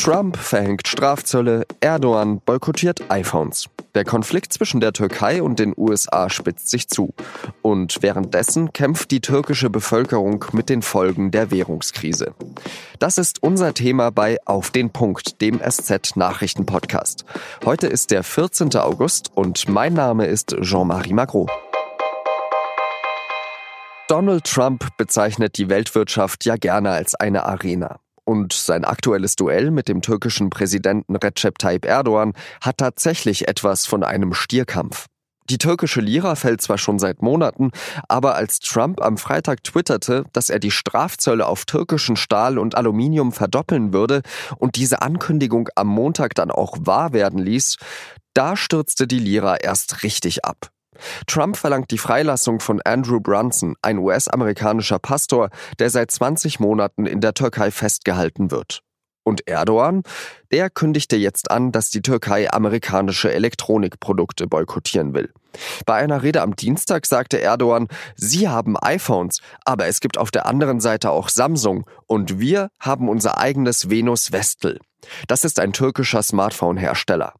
Trump verhängt Strafzölle, Erdogan boykottiert iPhones. Der Konflikt zwischen der Türkei und den USA spitzt sich zu. Und währenddessen kämpft die türkische Bevölkerung mit den Folgen der Währungskrise. Das ist unser Thema bei Auf den Punkt, dem SZ-Nachrichten-Podcast. Heute ist der 14. August und mein Name ist Jean-Marie Magro. Donald Trump bezeichnet die Weltwirtschaft ja gerne als eine Arena. Und sein aktuelles Duell mit dem türkischen Präsidenten Recep Tayyip Erdogan hat tatsächlich etwas von einem Stierkampf. Die türkische Lira fällt zwar schon seit Monaten, aber als Trump am Freitag twitterte, dass er die Strafzölle auf türkischen Stahl und Aluminium verdoppeln würde und diese Ankündigung am Montag dann auch wahr werden ließ, da stürzte die Lira erst richtig ab. Trump verlangt die Freilassung von Andrew Brunson, ein US-amerikanischer Pastor, der seit 20 Monaten in der Türkei festgehalten wird. Und Erdogan, der kündigte jetzt an, dass die Türkei amerikanische Elektronikprodukte boykottieren will. Bei einer Rede am Dienstag sagte Erdogan, Sie haben iPhones, aber es gibt auf der anderen Seite auch Samsung und wir haben unser eigenes Venus Vestel. Das ist ein türkischer Smartphone-Hersteller.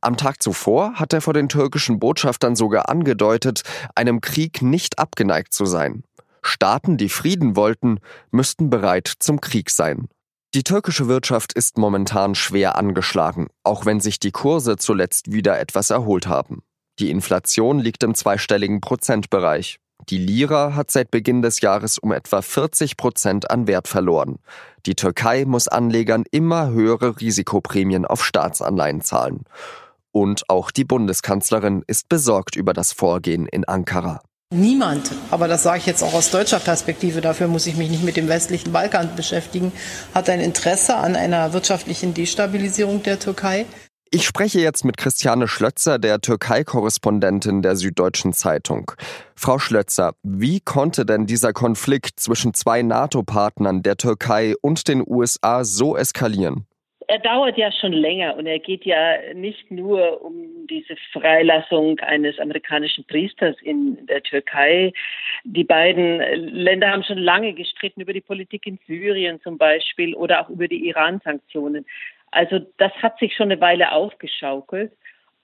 Am Tag zuvor hat er vor den türkischen Botschaftern sogar angedeutet, einem Krieg nicht abgeneigt zu sein. Staaten, die Frieden wollten, müssten bereit zum Krieg sein. Die türkische Wirtschaft ist momentan schwer angeschlagen, auch wenn sich die Kurse zuletzt wieder etwas erholt haben. Die Inflation liegt im zweistelligen Prozentbereich. Die Lira hat seit Beginn des Jahres um etwa 40 Prozent an Wert verloren. Die Türkei muss Anlegern immer höhere Risikoprämien auf Staatsanleihen zahlen. Und auch die Bundeskanzlerin ist besorgt über das Vorgehen in Ankara. Niemand, aber das sage ich jetzt auch aus deutscher Perspektive, dafür muss ich mich nicht mit dem westlichen Balkan beschäftigen, hat ein Interesse an einer wirtschaftlichen Destabilisierung der Türkei. Ich spreche jetzt mit Christiane Schlötzer, der Türkei-Korrespondentin der Süddeutschen Zeitung. Frau Schlötzer, wie konnte denn dieser Konflikt zwischen zwei NATO-Partnern, der Türkei und den USA, so eskalieren? Er dauert ja schon länger und er geht ja nicht nur um diese Freilassung eines amerikanischen Priesters in der Türkei. Die beiden Länder haben schon lange gestritten über die Politik in Syrien zum Beispiel oder auch über die Iran-Sanktionen. Also das hat sich schon eine Weile aufgeschaukelt.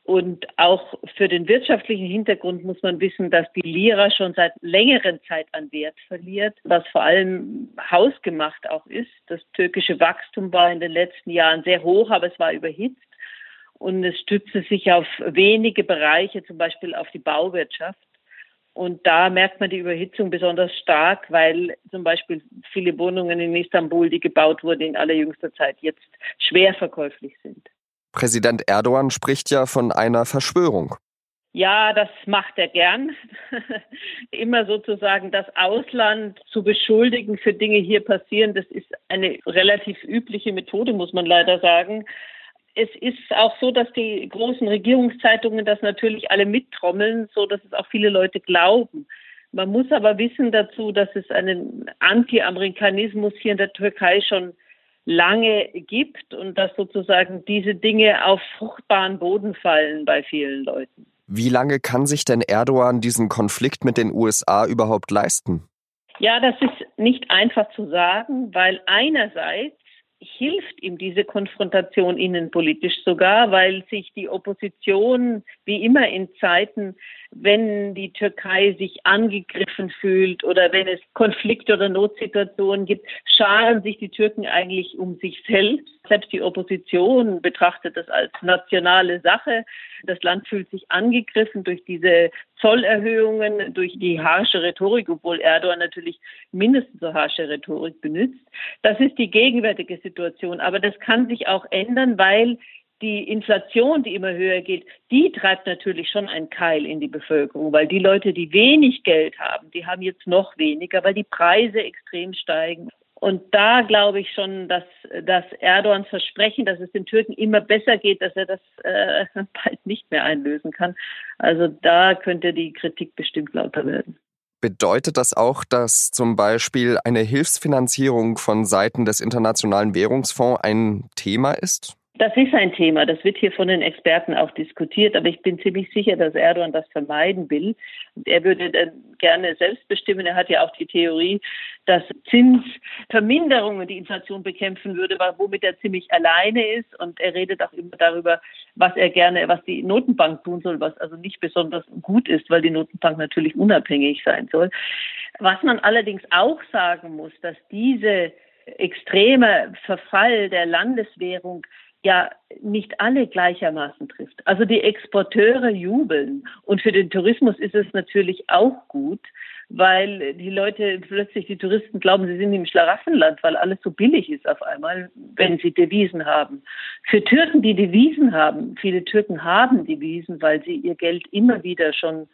Und auch für den wirtschaftlichen Hintergrund muss man wissen, dass die Lira schon seit längeren Zeit an Wert verliert, was vor allem hausgemacht auch ist. Das türkische Wachstum war in den letzten Jahren sehr hoch, aber es war überhitzt. Und es stützte sich auf wenige Bereiche, zum Beispiel auf die Bauwirtschaft. Und da merkt man die Überhitzung besonders stark, weil zum Beispiel viele Wohnungen in Istanbul, die gebaut wurden in allerjüngster Zeit, jetzt schwer verkäuflich sind. Präsident Erdogan spricht ja von einer Verschwörung. Ja, das macht er gern. Immer sozusagen das Ausland zu beschuldigen für Dinge hier passieren, das ist eine relativ übliche Methode, muss man leider sagen es ist auch so, dass die großen Regierungszeitungen das natürlich alle mittrommeln, so dass es auch viele Leute glauben. Man muss aber wissen dazu, dass es einen Anti-Amerikanismus hier in der Türkei schon lange gibt und dass sozusagen diese Dinge auf fruchtbaren Boden fallen bei vielen Leuten. Wie lange kann sich denn Erdogan diesen Konflikt mit den USA überhaupt leisten? Ja, das ist nicht einfach zu sagen, weil einerseits hilft ihm diese Konfrontation innenpolitisch sogar, weil sich die Opposition wie immer in Zeiten, wenn die Türkei sich angegriffen fühlt oder wenn es Konflikte oder Notsituationen gibt, scharen sich die Türken eigentlich um sich selbst. Selbst die Opposition betrachtet das als nationale Sache. Das Land fühlt sich angegriffen durch diese Zollerhöhungen, durch die harsche Rhetorik, obwohl Erdogan natürlich mindestens so harsche Rhetorik benutzt. Das ist die gegenwärtige Situation. Aber das kann sich auch ändern, weil die Inflation, die immer höher geht, die treibt natürlich schon einen Keil in die Bevölkerung, weil die Leute, die wenig Geld haben, die haben jetzt noch weniger, weil die Preise extrem steigen. Und da glaube ich schon, dass, dass Erdogans Versprechen, dass es den Türken immer besser geht, dass er das äh, bald nicht mehr einlösen kann. Also da könnte die Kritik bestimmt lauter werden. Bedeutet das auch, dass zum Beispiel eine Hilfsfinanzierung von Seiten des Internationalen Währungsfonds ein Thema ist? Das ist ein Thema. Das wird hier von den Experten auch diskutiert. Aber ich bin ziemlich sicher, dass Erdogan das vermeiden will. Er würde dann gerne selbst bestimmen. Er hat ja auch die Theorie, dass Zinsverminderungen die Inflation bekämpfen würde, womit er ziemlich alleine ist. Und er redet auch immer darüber, was er gerne, was die Notenbank tun soll, was also nicht besonders gut ist, weil die Notenbank natürlich unabhängig sein soll. Was man allerdings auch sagen muss, dass diese extreme Verfall der Landeswährung ja nicht alle gleichermaßen trifft. Also die Exporteure jubeln und für den Tourismus ist es natürlich auch gut, weil die Leute plötzlich, die Touristen glauben, sie sind im Schlaraffenland, weil alles so billig ist auf einmal, wenn sie Devisen haben. Für Türken, die Devisen haben, viele Türken haben Devisen, weil sie ihr Geld immer wieder schon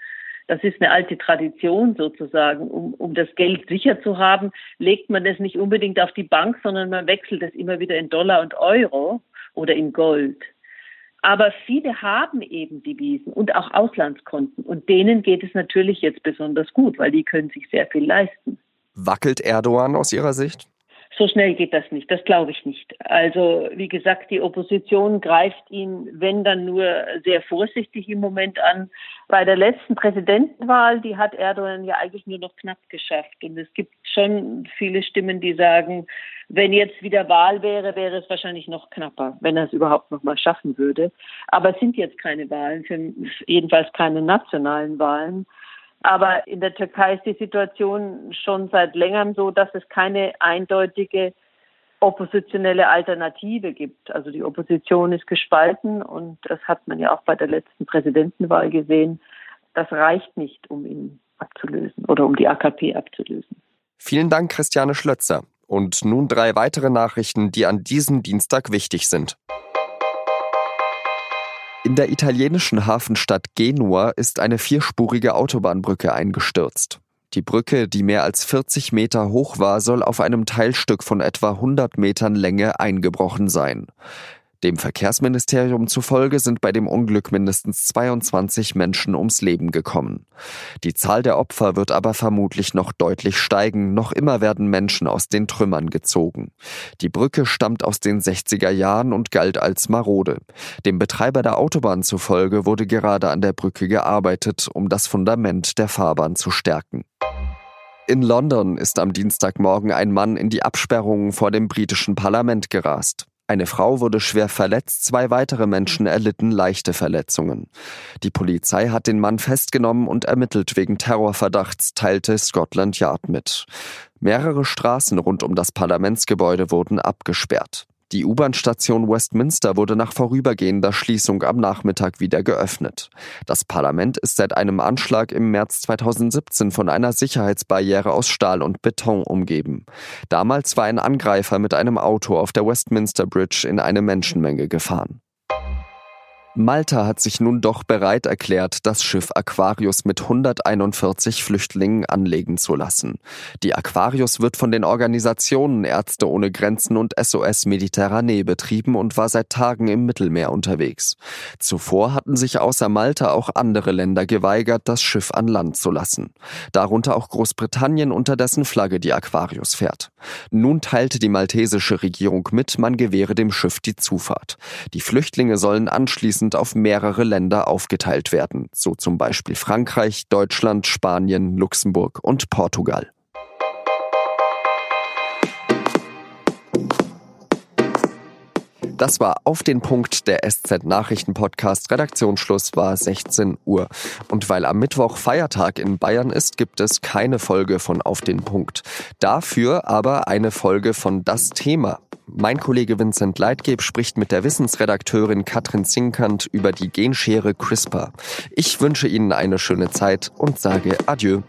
das ist eine alte Tradition sozusagen. Um, um das Geld sicher zu haben, legt man es nicht unbedingt auf die Bank, sondern man wechselt es immer wieder in Dollar und Euro oder in Gold. Aber viele haben eben Devisen und auch Auslandskonten. Und denen geht es natürlich jetzt besonders gut, weil die können sich sehr viel leisten. Wackelt Erdogan aus Ihrer Sicht? So schnell geht das nicht, das glaube ich nicht. Also wie gesagt, die Opposition greift ihn, wenn dann nur sehr vorsichtig im Moment an. Bei der letzten Präsidentenwahl, die hat Erdogan ja eigentlich nur noch knapp geschafft. Und es gibt schon viele Stimmen, die sagen, wenn jetzt wieder Wahl wäre, wäre es wahrscheinlich noch knapper, wenn er es überhaupt noch mal schaffen würde. Aber es sind jetzt keine Wahlen, jedenfalls keine nationalen Wahlen. Aber in der Türkei ist die Situation schon seit längerem so, dass es keine eindeutige oppositionelle Alternative gibt. Also die Opposition ist gespalten und das hat man ja auch bei der letzten Präsidentenwahl gesehen. Das reicht nicht, um ihn abzulösen oder um die AKP abzulösen. Vielen Dank, Christiane Schlötzer. Und nun drei weitere Nachrichten, die an diesem Dienstag wichtig sind. In der italienischen Hafenstadt Genua ist eine vierspurige Autobahnbrücke eingestürzt. Die Brücke, die mehr als 40 Meter hoch war, soll auf einem Teilstück von etwa 100 Metern Länge eingebrochen sein. Dem Verkehrsministerium zufolge sind bei dem Unglück mindestens 22 Menschen ums Leben gekommen. Die Zahl der Opfer wird aber vermutlich noch deutlich steigen. Noch immer werden Menschen aus den Trümmern gezogen. Die Brücke stammt aus den 60er Jahren und galt als marode. Dem Betreiber der Autobahn zufolge wurde gerade an der Brücke gearbeitet, um das Fundament der Fahrbahn zu stärken. In London ist am Dienstagmorgen ein Mann in die Absperrungen vor dem britischen Parlament gerast. Eine Frau wurde schwer verletzt, zwei weitere Menschen erlitten leichte Verletzungen. Die Polizei hat den Mann festgenommen und ermittelt wegen Terrorverdachts, teilte Scotland Yard mit. Mehrere Straßen rund um das Parlamentsgebäude wurden abgesperrt. Die U-Bahn-Station Westminster wurde nach vorübergehender Schließung am Nachmittag wieder geöffnet. Das Parlament ist seit einem Anschlag im März 2017 von einer Sicherheitsbarriere aus Stahl und Beton umgeben. Damals war ein Angreifer mit einem Auto auf der Westminster Bridge in eine Menschenmenge gefahren. Malta hat sich nun doch bereit erklärt, das Schiff Aquarius mit 141 Flüchtlingen anlegen zu lassen. Die Aquarius wird von den Organisationen Ärzte ohne Grenzen und SOS Mediterranee betrieben und war seit Tagen im Mittelmeer unterwegs. Zuvor hatten sich außer Malta auch andere Länder geweigert, das Schiff an Land zu lassen. Darunter auch Großbritannien, unter dessen Flagge die Aquarius fährt. Nun teilte die maltesische Regierung mit, man gewähre dem Schiff die Zufahrt. Die Flüchtlinge sollen anschließend anschließend auf mehrere Länder aufgeteilt werden, so zum Beispiel Frankreich, Deutschland, Spanien, Luxemburg und Portugal. Das war auf den Punkt der SZ Nachrichten Podcast. Redaktionsschluss war 16 Uhr. Und weil am Mittwoch Feiertag in Bayern ist, gibt es keine Folge von Auf den Punkt. Dafür aber eine Folge von Das Thema. Mein Kollege Vincent Leitgeb spricht mit der Wissensredakteurin Katrin Zinkant über die Genschere CRISPR. Ich wünsche Ihnen eine schöne Zeit und sage Adieu.